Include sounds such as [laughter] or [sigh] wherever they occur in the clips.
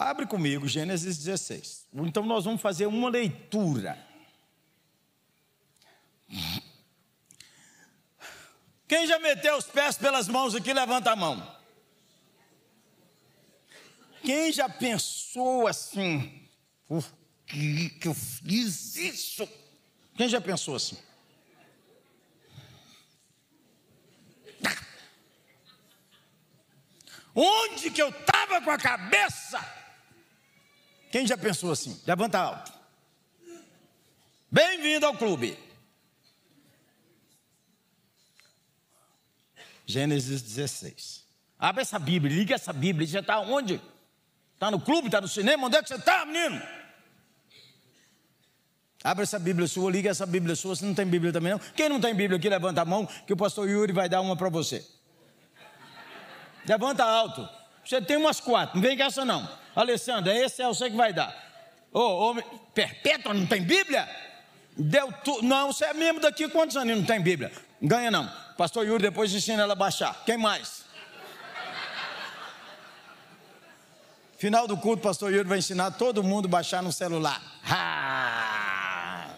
Abre comigo Gênesis 16. Então nós vamos fazer uma leitura. Quem já meteu os pés pelas mãos aqui, levanta a mão. Quem já pensou assim, por que, eu fiz isso? Quem já pensou assim? Onde que eu estava com a cabeça? Quem já pensou assim? Levanta alto. Bem-vindo ao clube. Gênesis 16. Abre essa Bíblia, liga essa Bíblia. Já está onde? Está no clube, está no cinema? Onde é que você está, menino? Abre essa Bíblia sua, liga essa Bíblia sua. Você não tem Bíblia também, não? Quem não tem Bíblia aqui, levanta a mão, que o pastor Yuri vai dar uma para você. Levanta alto. Você tem umas quatro, não vem com essa não. Alessandra, esse é você que vai dar. Ô, oh, perpétua, não tem Bíblia? Deu tu... Não, você é membro daqui, quantos anos não tem Bíblia? Ganha não. Pastor Yuri depois ensina ela a baixar. Quem mais? Final do culto, pastor Yuri vai ensinar todo mundo a baixar no celular. Ha!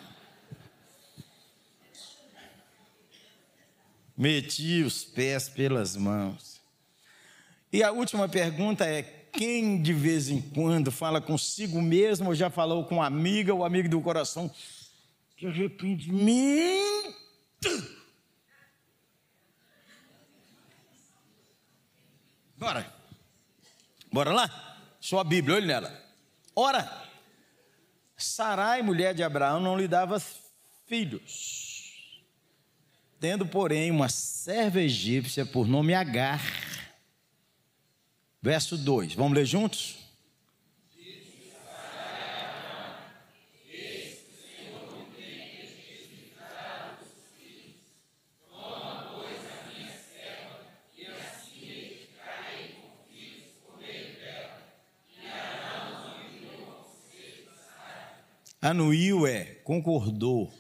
Meti os pés pelas mãos. E a última pergunta é: quem de vez em quando fala consigo mesmo ou já falou com uma amiga ou amigo do coração? Que arrependimento! Bora. Bora lá? Sua Bíblia, olhe nela. Ora, Sarai, mulher de Abraão, não lhe dava filhos, tendo, porém, uma serva egípcia por nome Agar Verso 2, vamos ler juntos? Anuiu é concordou.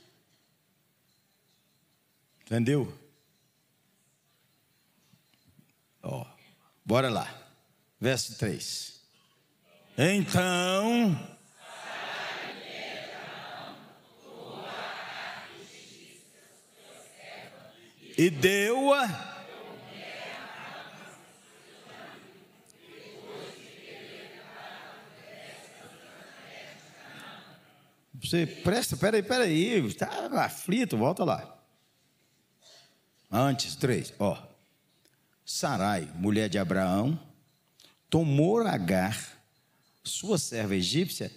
Entendeu? Ó, bora lá verso 3. Então. E deu-a. Você presta, peraí, peraí, está aflito, volta lá. Antes, três, ó. Sarai, mulher de Abraão, tomou Agar, sua serva egípcia,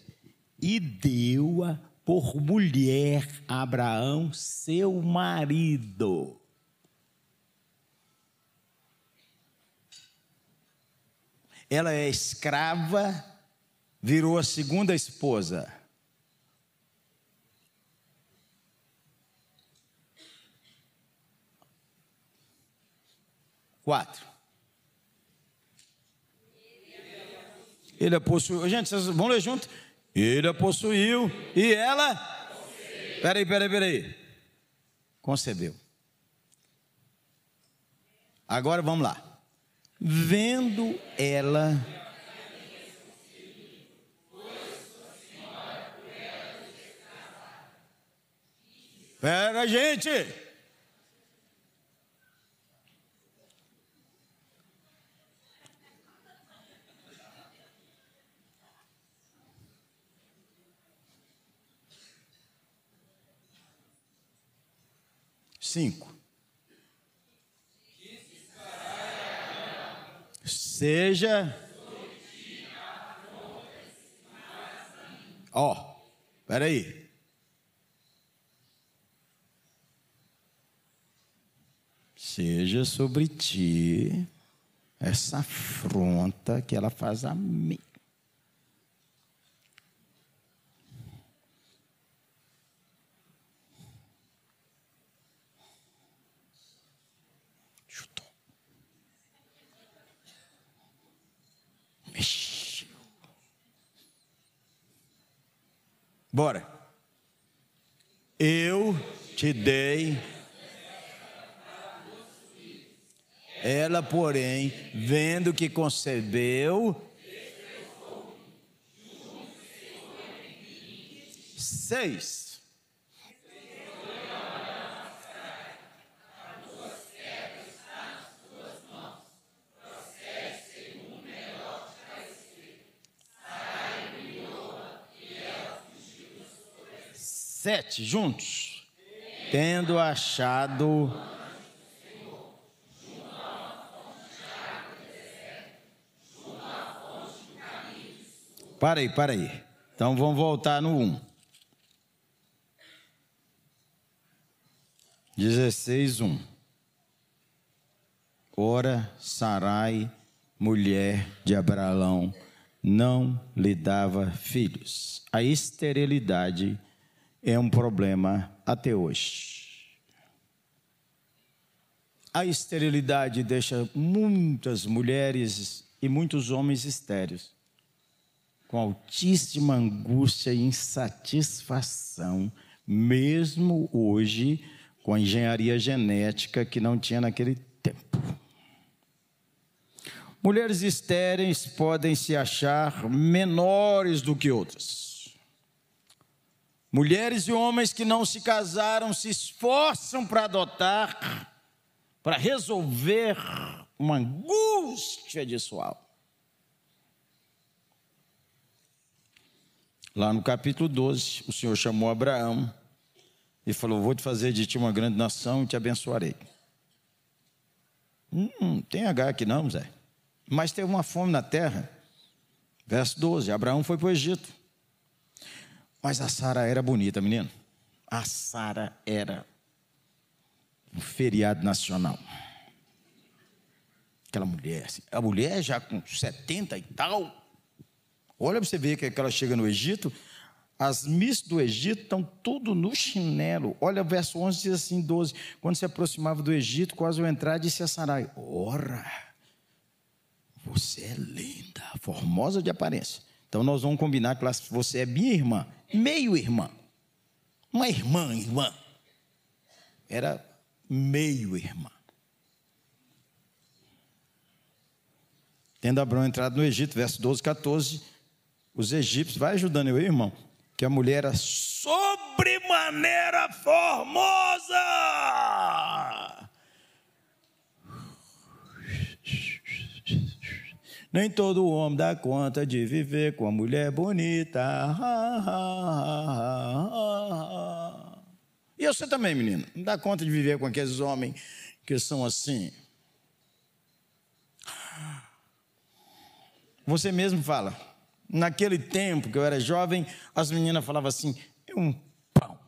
e deu-a por mulher a Abraão, seu marido. Ela é escrava, virou a segunda esposa. Quatro. Ele a possuiu. Gente, vocês vão ler junto? Ele a possuiu e ela. Peraí, peraí, peraí. Concebeu. Agora vamos lá. Vendo ela. Pera, gente. Cinco. Seja. Ó, oh, peraí. Seja sobre ti essa afronta que ela faz a mim. Bora. Eu te dei. Ela, porém, vendo que concebeu, seis. Sete juntos. Tendo achado Para aí, para aí. Então vamos voltar no 1. 16, 1. Ora, Sarai, mulher de Abraão, não lhe dava filhos. A esterilidade é um problema até hoje. A esterilidade deixa muitas mulheres e muitos homens estéreis com altíssima angústia e insatisfação, mesmo hoje com a engenharia genética que não tinha naquele tempo. Mulheres estéreis podem se achar menores do que outras. Mulheres e homens que não se casaram se esforçam para adotar, para resolver uma angústia de sua alma. Lá no capítulo 12, o Senhor chamou Abraão e falou: Vou te fazer de ti uma grande nação e te abençoarei. Hum, tem H aqui não, Zé. Mas teve uma fome na terra. Verso 12: Abraão foi para o Egito. Mas a Sara era bonita, menino. A Sara era um feriado nacional. Aquela mulher, assim, a mulher já com 70 e tal, Olha para você ver que ela chega no Egito, as miss do Egito estão tudo no chinelo. Olha o verso 11 diz assim, 12. Quando se aproximava do Egito, quase ao entrar, disse a Sarai: Ora, você é linda, formosa de aparência. Então nós vamos combinar que você é minha irmã, meio irmã. Uma irmã, irmã. Era meio irmã. Tendo Abraão entrado no Egito, verso 12, 14 os egípcios, vai ajudando eu, irmão, que a mulher era sobremaneira formosa. Nem todo homem dá conta de viver com a mulher bonita. E você também, menino, não dá conta de viver com aqueles homens que são assim. Você mesmo fala. Naquele tempo que eu era jovem, as meninas falavam assim: é um pão.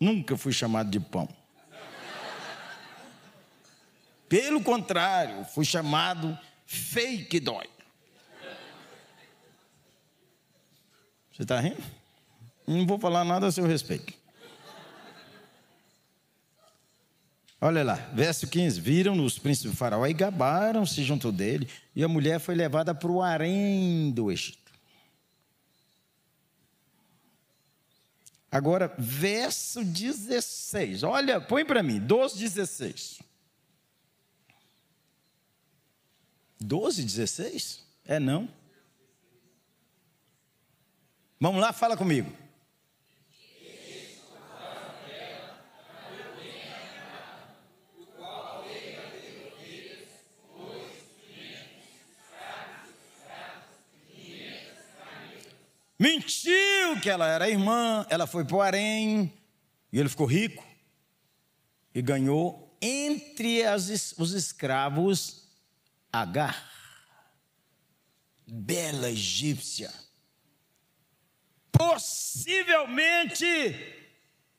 Nunca fui chamado de pão. Pelo contrário, fui chamado fake dói. Você está rindo? Não vou falar nada a seu respeito. Olha lá, verso 15: Viram-no os príncipes do Faraó e gabaram-se junto dele, e a mulher foi levada para o harém do Egito. Agora, verso 16, olha, põe para mim, 12, 16. 12, 16? É não? Vamos lá, fala comigo. Mentiu que ela era irmã, ela foi para o harém, e ele ficou rico, e ganhou entre as, os escravos Agar, bela egípcia, possivelmente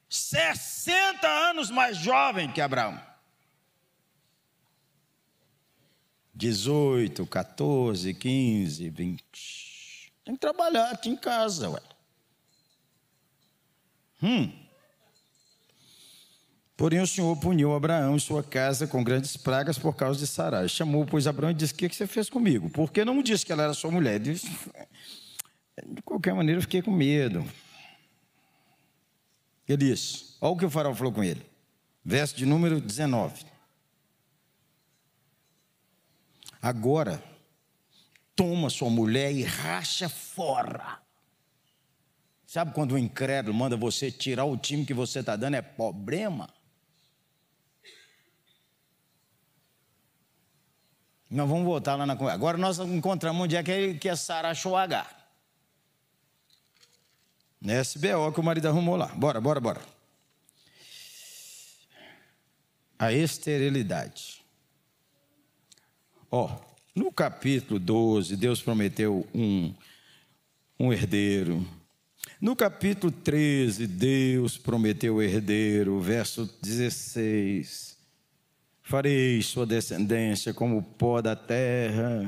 60 anos mais jovem que Abraão. 18, 14, 15, 20. Tem que trabalhar aqui em casa, ué. Hum. Porém, o Senhor puniu Abraão e sua casa com grandes pragas por causa de Sarai. Chamou, pois, Abraão e disse: O que, você fez comigo? Por que não me disse que ela era sua mulher? Disse, de qualquer maneira, eu fiquei com medo. Ele disse: Olha o que o faraó falou com ele. Verso de número 19. Agora, toma sua mulher e racha fora. Sabe quando o incrédulo manda você tirar o time que você está dando? É problema. Nós vamos voltar lá na conversa. Agora nós encontramos onde é que é, que é Sara Shoagá. SBO que o marido arrumou lá. Bora, bora, bora. A esterilidade. Ó, no capítulo 12, Deus prometeu um, um herdeiro. No capítulo 13, Deus prometeu o herdeiro. Verso 16 farei sua descendência como o pó da terra.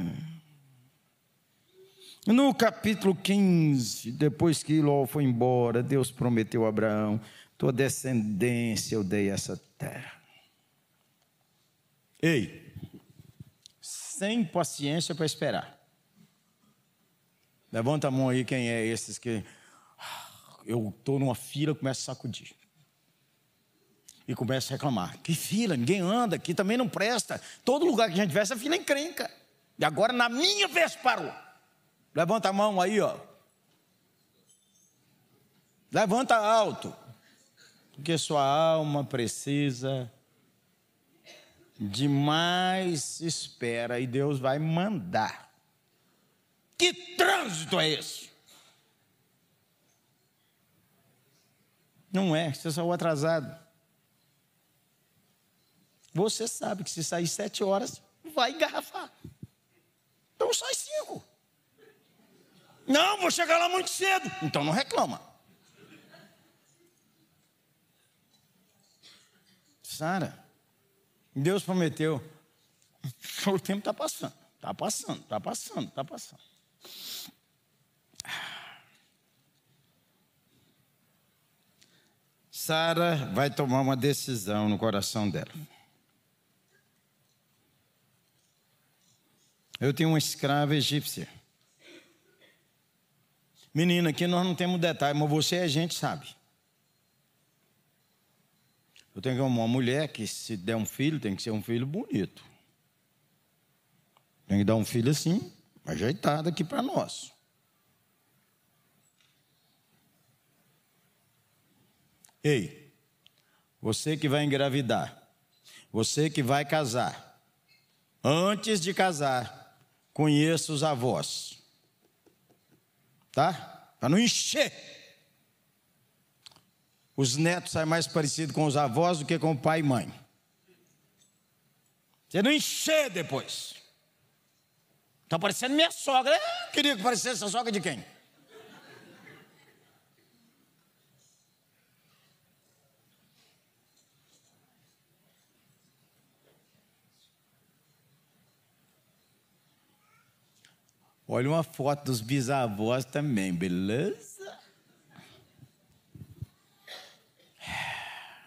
No capítulo 15, depois que Ló foi embora, Deus prometeu a Abraão: tua descendência eu dei essa terra. Ei, sem paciência para esperar. Levanta a mão aí quem é esses que ah, eu estou numa fila, começo a sacudir e começa a reclamar. Que fila, ninguém anda, aqui também não presta. Todo lugar que a gente vai, essa fila é encrenca. E agora na minha vez parou. Levanta a mão aí, ó. Levanta alto. Porque sua alma precisa de mais espera e Deus vai mandar. Que trânsito é esse? Não é, você saiu atrasado. Você sabe que se sair sete horas, vai engarrafar. Então sai cinco. Não, vou chegar lá muito cedo. Então não reclama. Sara, Deus prometeu. O tempo está passando, está passando, está passando, está passando. Sara vai tomar uma decisão no coração dela. Eu tenho uma escrava egípcia. Menina, aqui nós não temos detalhe, mas você a gente sabe. Eu tenho uma mulher que, se der um filho, tem que ser um filho bonito. Tem que dar um filho assim, ajeitado aqui para nós. Ei, você que vai engravidar, você que vai casar, antes de casar, conheça os avós. Tá? Para não encher. Os netos saem mais parecidos com os avós do que com o pai e mãe. Você não encher depois. Está parecendo minha sogra. Eu queria que parecesse a sogra de quem? Olha uma foto dos bisavós também, beleza?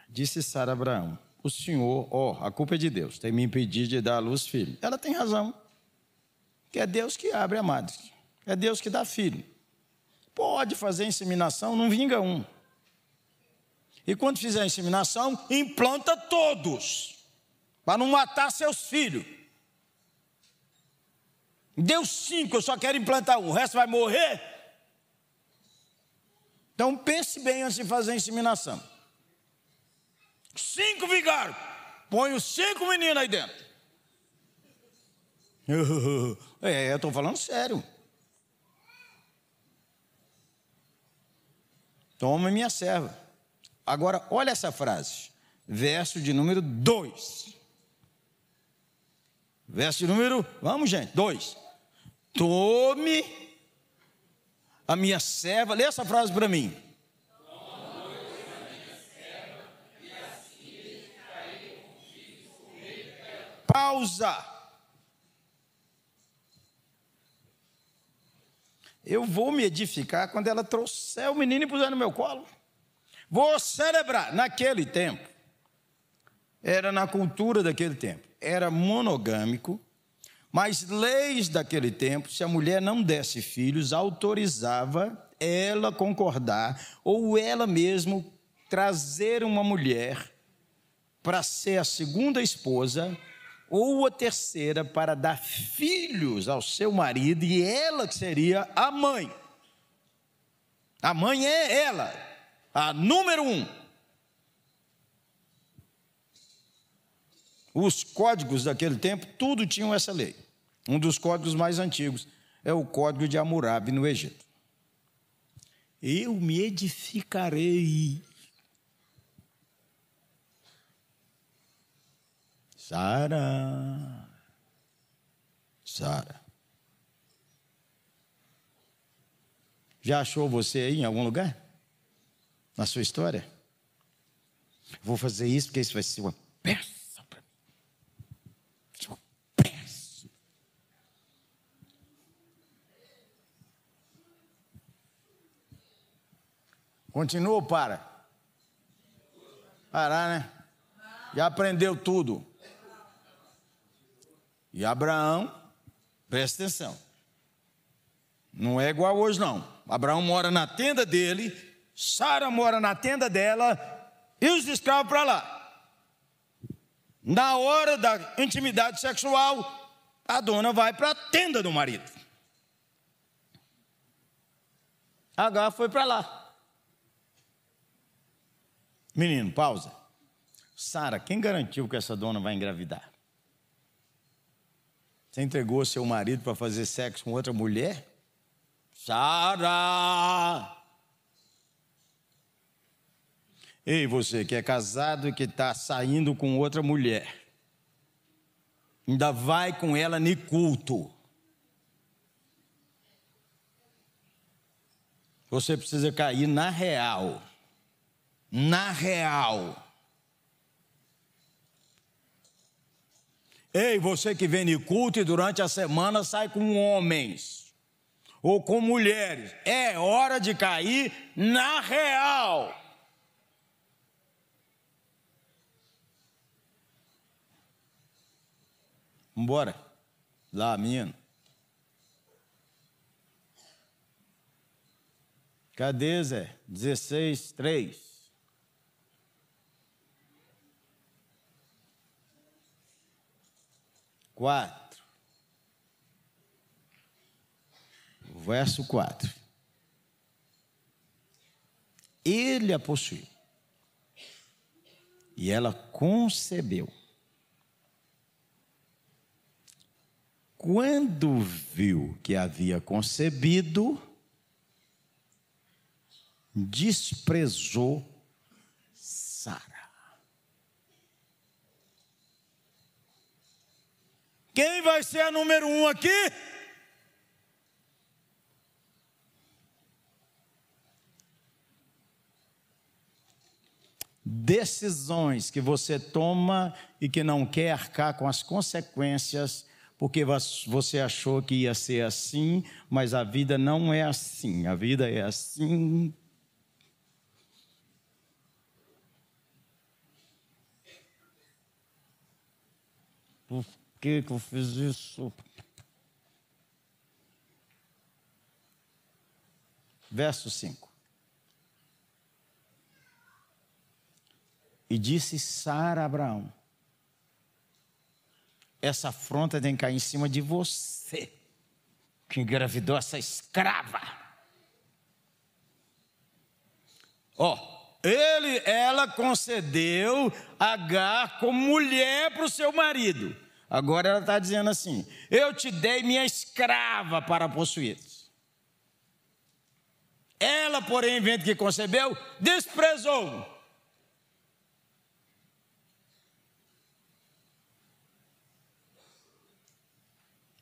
Disse Sara Abraão: O senhor, ó, oh, a culpa é de Deus, tem me impedido de dar à luz filho. Ela tem razão. Que é Deus que abre a madre. É Deus que dá filho. Pode fazer inseminação, não vinga um. E quando fizer a inseminação, implanta todos, para não matar seus filhos. Deu cinco, eu só quero implantar um, o resto vai morrer? Então pense bem antes de fazer a inseminação. Cinco vigários, põe os cinco meninos aí dentro. [laughs] É, eu estou falando sério. Toma minha serva. Agora, olha essa frase. Verso de número 2. Verso de número, vamos gente, 2. Tome a minha serva, lê essa frase para mim. Pausa. Eu vou me edificar quando ela trouxer o menino e puser no meu colo. Vou celebrar. Naquele tempo, era na cultura daquele tempo, era monogâmico mas leis daquele tempo, se a mulher não desse filhos, autorizava ela concordar ou ela mesmo trazer uma mulher para ser a segunda esposa ou a terceira para dar filhos ao seu marido e ela que seria a mãe. A mãe é ela, a número um. Os códigos daquele tempo, tudo tinham essa lei. Um dos códigos mais antigos é o código de Hammurabi no Egito. Eu me edificarei. Sara. Sara. Já achou você aí em algum lugar? Na sua história? Vou fazer isso porque isso vai ser uma peça para mim. Uma peça. Continua ou para? Parar, né? Já aprendeu tudo. E Abraão, presta atenção. Não é igual hoje, não. Abraão mora na tenda dele, Sara mora na tenda dela, e os escravos para lá. Na hora da intimidade sexual, a dona vai para a tenda do marido. H foi para lá. Menino, pausa. Sara, quem garantiu que essa dona vai engravidar? Você entregou seu marido para fazer sexo com outra mulher? Sara! Ei, você que é casado e que está saindo com outra mulher, ainda vai com ela no culto. Você precisa cair na real. Na real. Ei, você que vem de culto e durante a semana sai com homens ou com mulheres, é hora de cair na real. Vambora. Lá, menino. Cadê, Zé? 16, 3. Quatro. Verso 4. Ele a possuiu. E ela concebeu. Quando viu que havia concebido, desprezou Sara. Quem vai ser a número um aqui? Decisões que você toma e que não quer arcar com as consequências, porque você achou que ia ser assim, mas a vida não é assim. A vida é assim que que eu fiz isso? Verso 5. E disse Sara a Abraão: Essa afronta tem que cair em cima de você, que engravidou essa escrava. Ó, oh, ele, ela concedeu Agar como mulher para o seu marido. Agora ela está dizendo assim: Eu te dei minha escrava para possuir. Ela, porém, vendo que concebeu, desprezou.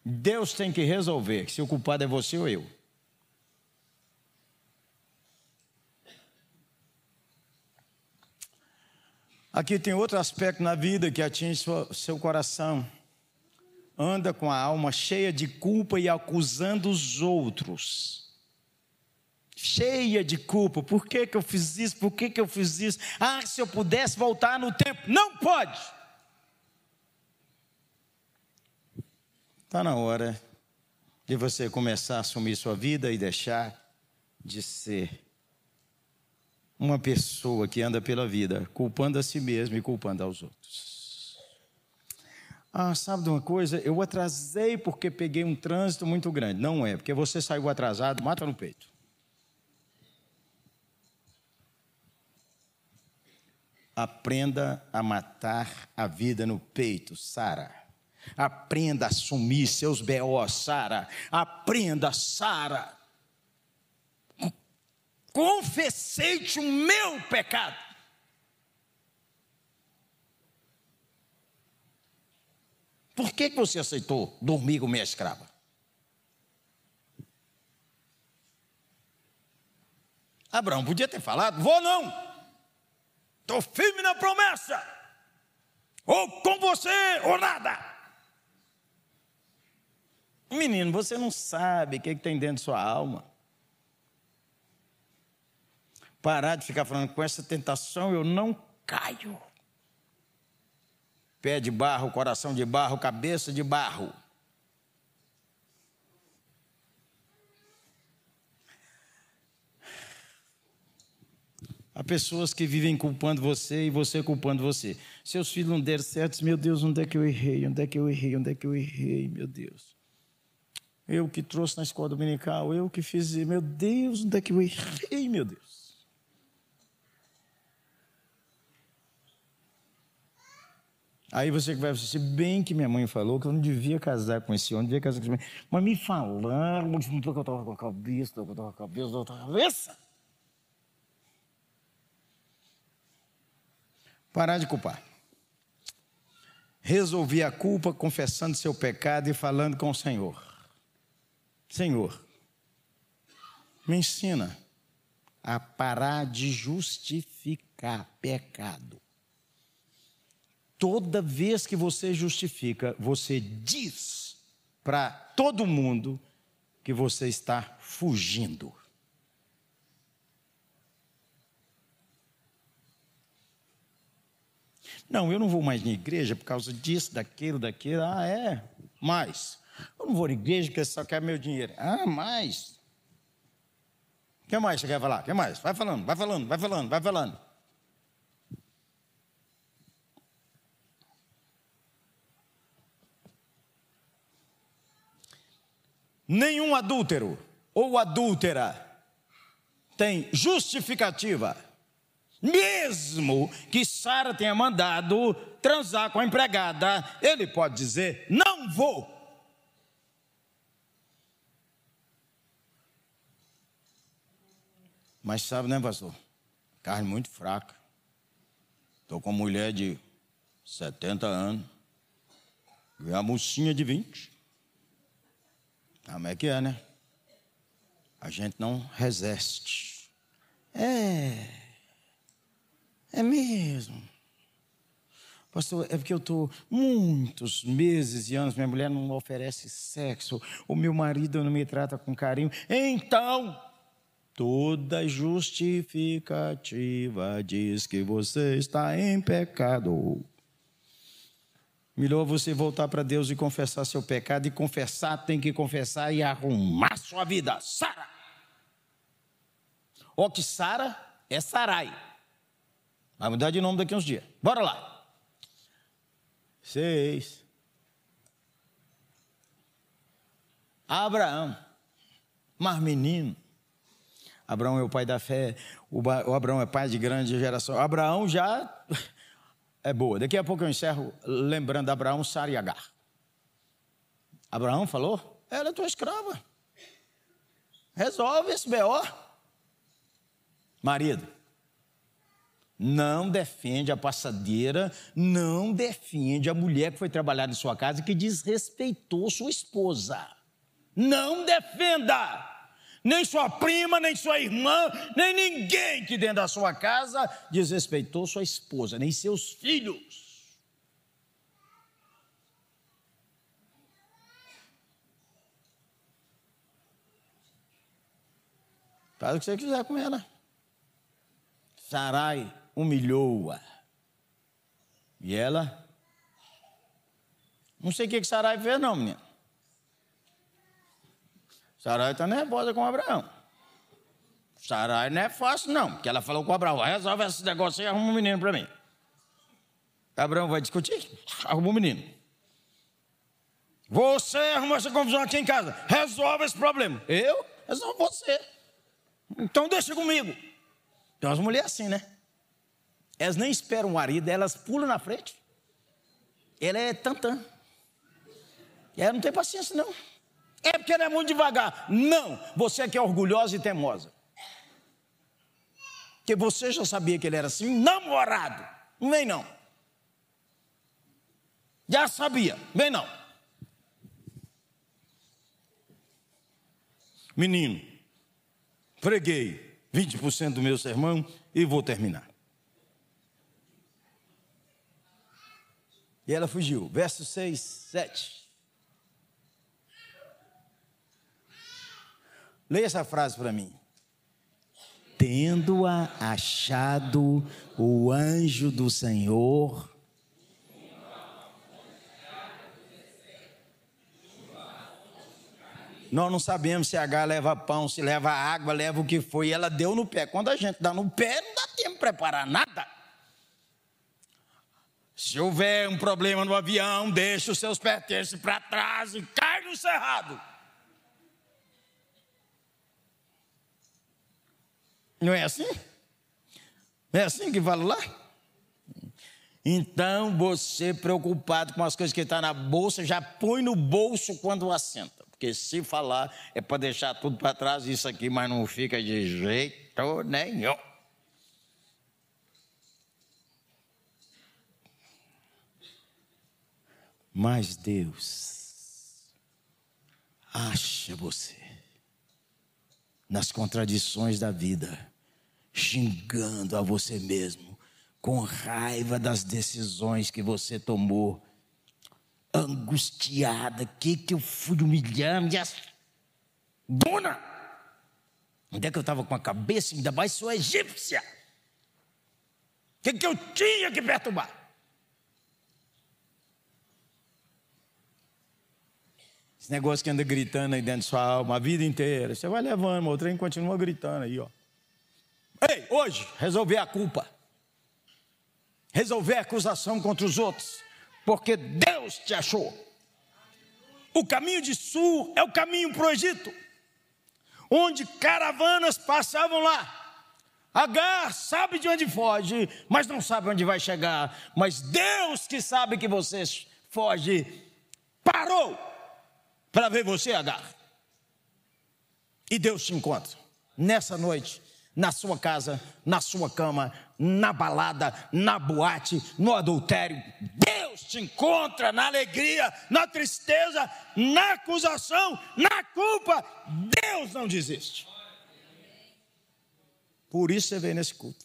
Deus tem que resolver se o culpado é você ou eu. Aqui tem outro aspecto na vida que atinge seu coração. Anda com a alma cheia de culpa e acusando os outros. Cheia de culpa. Por que, que eu fiz isso? Por que, que eu fiz isso? Ah, se eu pudesse voltar no tempo. Não pode! Está na hora de você começar a assumir sua vida e deixar de ser uma pessoa que anda pela vida culpando a si mesmo e culpando aos outros. Ah, sabe de uma coisa? Eu atrasei porque peguei um trânsito muito grande. Não é, porque você saiu atrasado, mata no peito. Aprenda a matar a vida no peito, Sara. Aprenda a assumir seus B.O., Sara. Aprenda, Sara. Confessei-te o meu pecado. Por que, que você aceitou dormir com minha escrava? Abraão podia ter falado: vou não, estou firme na promessa, ou com você ou nada. Menino, você não sabe o que, que tem dentro de sua alma. Parar de ficar falando com essa tentação, eu não caio pé de barro, coração de barro, cabeça de barro. Há pessoas que vivem culpando você e você culpando você. Seus filhos não deram certo, meu Deus, onde é que eu errei? Onde é que eu errei? Onde é que eu errei, meu Deus? Eu que trouxe na escola dominical, eu que fiz, meu Deus, onde é que eu errei, meu Deus? Aí você vai dizer, bem que minha mãe falou que eu não devia casar com esse homem, devia casar com esse homem. Mas me falaram, que eu estava com a cabeça, eu estava com a cabeça, estou com a cabeça. Parar de culpar. Resolvi a culpa confessando seu pecado e falando com o Senhor. Senhor, me ensina a parar de justificar pecado. Toda vez que você justifica, você diz para todo mundo que você está fugindo. Não, eu não vou mais na igreja por causa disso, daquilo, daquilo. Ah, é? Mais. Eu não vou na igreja porque só quer meu dinheiro. Ah, mais. O que mais você quer falar? O que mais? Vai falando, vai falando, vai falando, vai falando. Nenhum adúltero ou adúltera tem justificativa, mesmo que Sara tenha mandado transar com a empregada, ele pode dizer: Não vou. Mas sabe, né, pastor? Carne muito fraca. Estou com uma mulher de 70 anos. E uma mocinha de 20. Como é que é, né? A gente não resiste. É. É mesmo. Pastor, é porque eu estou muitos meses e anos, minha mulher não oferece sexo, o meu marido não me trata com carinho. Então, toda justificativa diz que você está em pecado. Melhor você voltar para Deus e confessar seu pecado. E confessar, tem que confessar e arrumar sua vida. Sara! Ó, que Sara é Sarai. Vai mudar de nome daqui uns dias. Bora lá. Seis. Abraão. Mas menino. Abraão é o pai da fé. O Abraão é pai de grande geração. Abraão já é boa. Daqui a pouco eu encerro lembrando Abraão, Sara e Agar. Abraão falou: ela é tua escrava. Resolve esse BO. Marido, não defende a passadeira, não defende a mulher que foi trabalhar em sua casa e que desrespeitou sua esposa. Não defenda nem sua prima, nem sua irmã, nem ninguém que dentro da sua casa desrespeitou sua esposa, nem seus filhos. Faz o que você quiser com ela. Sarai humilhou-a. E ela? Não sei o que, que Sarai fez, não, menina. Sarai está nervosa com Abraão. Sarai não é fácil, não, porque ela falou com Abraão: resolve esse negócio e arruma um menino para mim. Abraão vai discutir? Arruma um menino. Você arruma essa confusão aqui em casa. Resolve esse problema. Eu? Resolve você. Então deixa comigo. Tem umas mulheres assim, né? Elas nem esperam o marido, elas pulam na frente. Ela é tantã. E ela não tem paciência, não. É porque ela é muito devagar. Não, você é que é orgulhosa e teimosa. Porque você já sabia que ele era assim, namorado. Não vem não. Já sabia, vem não. Menino, preguei 20% do meu sermão e vou terminar. E ela fugiu. Verso 6, 7. Leia essa frase para mim. Tendo-a achado o anjo do Senhor. Nós não sabemos se H leva pão, se leva água, leva o que foi. E ela deu no pé. Quando a gente dá no pé, não dá tempo de preparar nada. Se houver um problema no avião, deixe os seus pertences para trás e cai no cerrado. Não é assim? Não é assim que fala lá? Então você, preocupado com as coisas que estão tá na bolsa, já põe no bolso quando assenta. Porque se falar é para deixar tudo para trás, isso aqui, mas não fica de jeito nenhum. Mas Deus acha você nas contradições da vida, xingando a você mesmo, com raiva das decisões que você tomou, angustiada, que que eu fui humilhar minha dona? Onde é que eu estava com a cabeça? Ainda mais sou egípcia. O que, que eu tinha que perturbar? Esse negócio que anda gritando aí dentro de sua alma a vida inteira. Você vai levando, o trem continua gritando aí, ó. Ei, hoje, resolver a culpa. Resolver a acusação contra os outros. Porque Deus te achou. O caminho de sul é o caminho para o Egito. Onde caravanas passavam lá. Agar sabe de onde foge, mas não sabe onde vai chegar. Mas Deus que sabe que você foge, parou para ver você, Agar. E Deus te encontra nessa noite, na sua casa, na sua cama, na balada, na boate, no adultério. Deus te encontra na alegria, na tristeza, na acusação, na culpa. Deus não desiste. Por isso você veio nesse culto.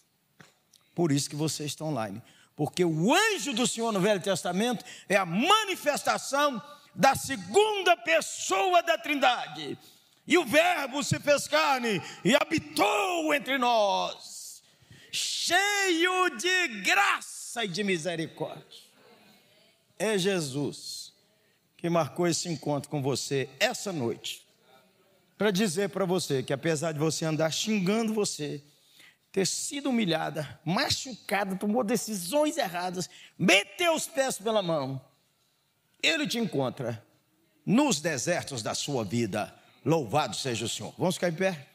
Por isso que você está online. Porque o anjo do Senhor no Velho Testamento é a manifestação da segunda pessoa da Trindade. E o Verbo se fez carne e habitou entre nós, cheio de graça e de misericórdia. É Jesus que marcou esse encontro com você essa noite, para dizer para você que apesar de você andar xingando você, ter sido humilhada, machucada, tomou decisões erradas, meteu os pés pela mão, ele te encontra nos desertos da sua vida. Louvado seja o Senhor. Vamos ficar em pé?